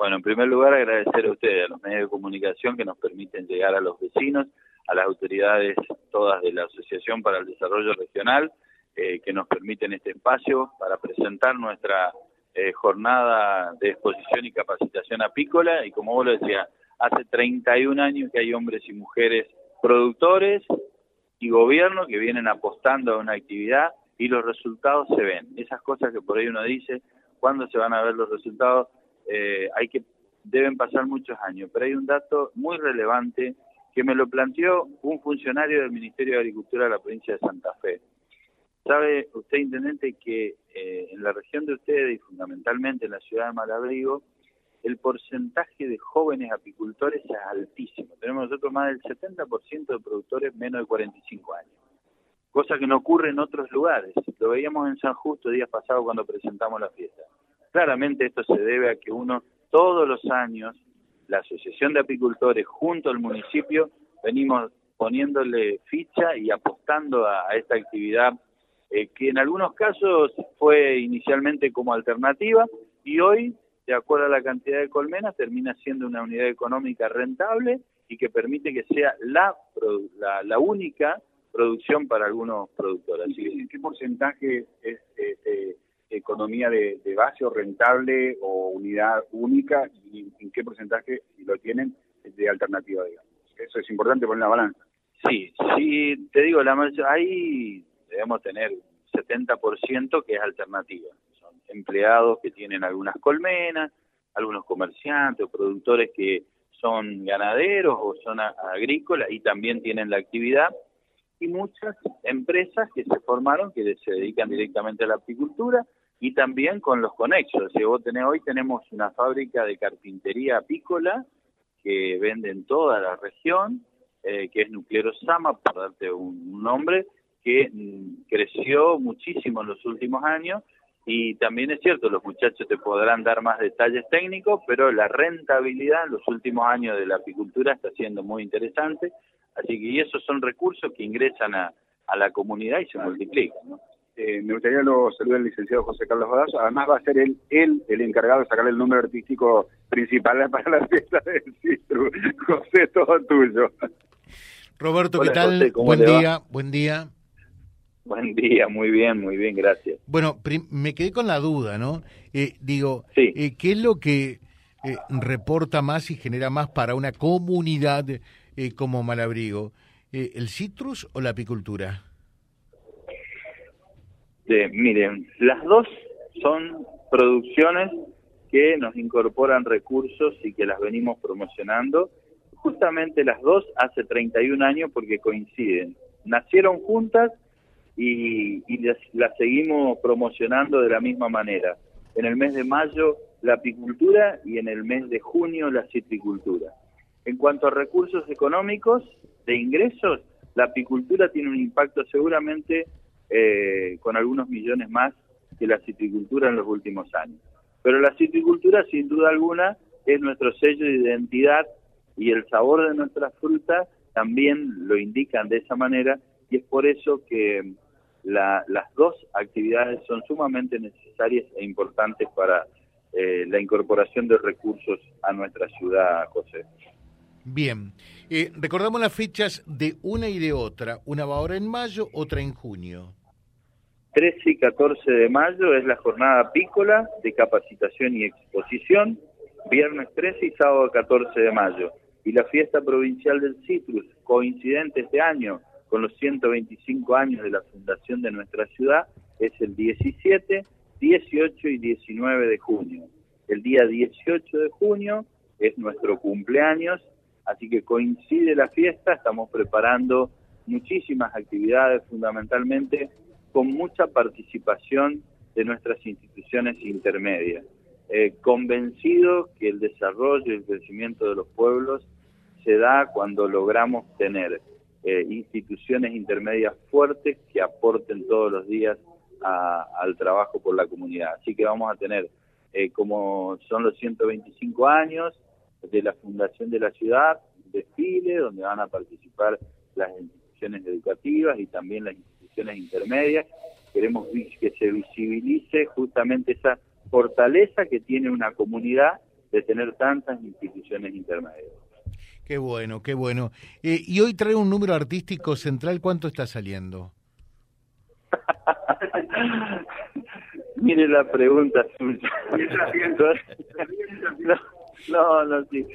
Bueno, en primer lugar agradecer a ustedes, a los medios de comunicación que nos permiten llegar a los vecinos, a las autoridades todas de la Asociación para el Desarrollo Regional, eh, que nos permiten este espacio para presentar nuestra eh, jornada de exposición y capacitación apícola y como vos lo decías, hace 31 años que hay hombres y mujeres productores y gobierno que vienen apostando a una actividad y los resultados se ven. Esas cosas que por ahí uno dice, ¿cuándo se van a ver los resultados? Eh, hay que deben pasar muchos años, pero hay un dato muy relevante que me lo planteó un funcionario del Ministerio de Agricultura de la provincia de Santa Fe. Sabe usted, intendente, que eh, en la región de ustedes y fundamentalmente en la ciudad de Malabrigo, el porcentaje de jóvenes apicultores es altísimo. Tenemos nosotros más del 70% de productores menos de 45 años, cosa que no ocurre en otros lugares. Lo veíamos en San Justo días pasados cuando presentamos la fiesta. Claramente esto se debe a que uno todos los años, la Asociación de Apicultores junto al municipio, venimos poniéndole ficha y apostando a, esta actividad eh, que en algunos casos fue inicialmente como alternativa y hoy de acuerdo a la cantidad de colmenas, termina siendo una unidad económica rentable y que permite que sea la, la, única producción para algunos productores. ¿En qué porcentaje es eh, eh, economía de, base o rentable o unidad única y en qué porcentaje, lo tienen, de alternativa, digamos? Eso es importante poner la balanza. Sí, sí, te digo, la ahí debemos tener 70% que es alternativa empleados que tienen algunas colmenas, algunos comerciantes o productores que son ganaderos o son agrícolas y también tienen la actividad, y muchas empresas que se formaron que se dedican directamente a la apicultura y también con los conexos. Si vos tenés, hoy tenemos una fábrica de carpintería apícola que vende en toda la región, eh, que es Nuclearo Sama, por darte un nombre, que mm, creció muchísimo en los últimos años y también es cierto, los muchachos te podrán dar más detalles técnicos, pero la rentabilidad en los últimos años de la apicultura está siendo muy interesante, así que y esos son recursos que ingresan a, a la comunidad y se multiplican. Eh, me gustaría lo saludar al licenciado José Carlos Badazo, además va a ser él, él el encargado de sacar el número artístico principal para la fiesta del Citru. José, todo tuyo. Roberto, ¿qué tal? buen día, buen día. Buen día, muy bien, muy bien, gracias. Bueno, me quedé con la duda, ¿no? Eh, digo, eh, ¿qué es lo que eh, reporta más y genera más para una comunidad como Malabrigo? ¿El citrus o la apicultura? Miren, las dos son producciones que nos incorporan recursos y que las venimos promocionando. Justamente las dos hace 31 años porque coinciden. Nacieron juntas y, y la seguimos promocionando de la misma manera. En el mes de mayo la apicultura y en el mes de junio la citricultura. En cuanto a recursos económicos de ingresos, la apicultura tiene un impacto seguramente eh, con algunos millones más que la citricultura en los últimos años. Pero la citricultura, sin duda alguna, es nuestro sello de identidad y el sabor de nuestras frutas también lo indican de esa manera y es por eso que las dos actividades son sumamente necesarias e importantes para eh, la incorporación de recursos a nuestra ciudad, José. Bien, eh, recordamos las fechas de una y de otra. Una va ahora en mayo, otra en junio. 13 y 14 de mayo es la jornada apícola de capacitación y exposición, viernes 13 y sábado 14 de mayo. Y la fiesta provincial del citrus, coincidente este año con los 125 años de la fundación de nuestra ciudad es el 17, 18 y 19 de junio. El día 18 de junio es nuestro cumpleaños, así que coincide la fiesta, estamos preparando muchísimas actividades fundamentalmente con mucha participación de nuestras instituciones intermedias. Eh, convencido que el desarrollo y el crecimiento de los pueblos se da cuando logramos tener eh, instituciones intermedias fuertes que aporten todos los días al trabajo por la comunidad. Así que vamos a tener, eh, como son los 125 años de la fundación de la ciudad, desfile donde van a participar las instituciones educativas y también las instituciones intermedias. Queremos que se visibilice justamente esa fortaleza que tiene una comunidad de tener tantas instituciones intermedias. Qué bueno, qué bueno. Eh, y hoy trae un número artístico central, ¿cuánto está saliendo? Mire la pregunta suya. no, no, sí.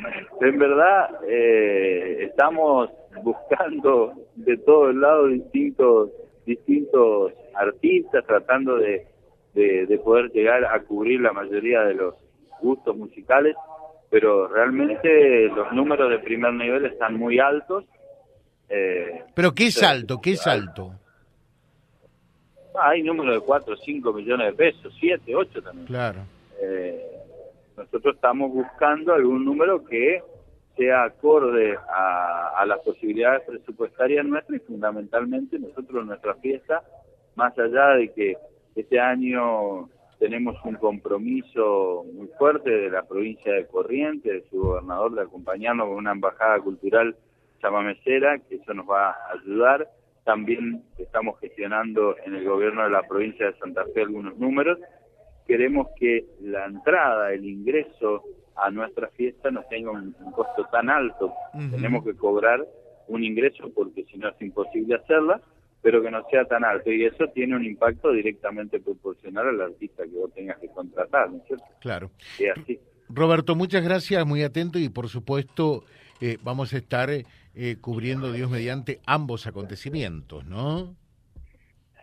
En verdad, eh, estamos buscando de todos lados distintos distintos artistas, tratando de, de poder llegar a cubrir la mayoría de los gustos musicales pero realmente los números de primer nivel están muy altos. Eh, ¿Pero qué es alto? ¿Qué es alto? hay números de 4, 5 millones de pesos, 7, 8 también. Claro. Eh, nosotros estamos buscando algún número que sea acorde a, las posibilidades presupuestarias nuestras y fundamentalmente nosotros nuestra fiesta, más allá de que este año tenemos un compromiso muy fuerte de la provincia de Corrientes, de su gobernador, de acompañarnos con una embajada cultural chamamecera, que eso nos va a ayudar. También estamos gestionando en el gobierno de la provincia de Santa Fe algunos números. Queremos que la entrada, el ingreso a nuestra fiesta no tenga un, costo tan alto. Tenemos que cobrar un ingreso porque si no es imposible hacerla pero que no sea tan alto. Y eso tiene un impacto directamente proporcional al artista que vos tengas que contratar, ¿no es cierto? Claro. Y así. Roberto, muchas gracias, muy atento y por supuesto eh, vamos a estar eh, cubriendo, Dios mediante, ambos acontecimientos, ¿no?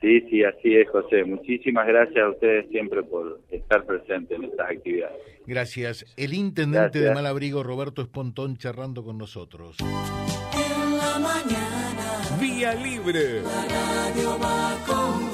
Sí, sí, así es, José. Muchísimas gracias a ustedes siempre por estar presentes en estas actividades. Gracias. El intendente de Malabrigo, Roberto Espontón, charlando con nosotros. En la mañana. Vía Libre. La radio va con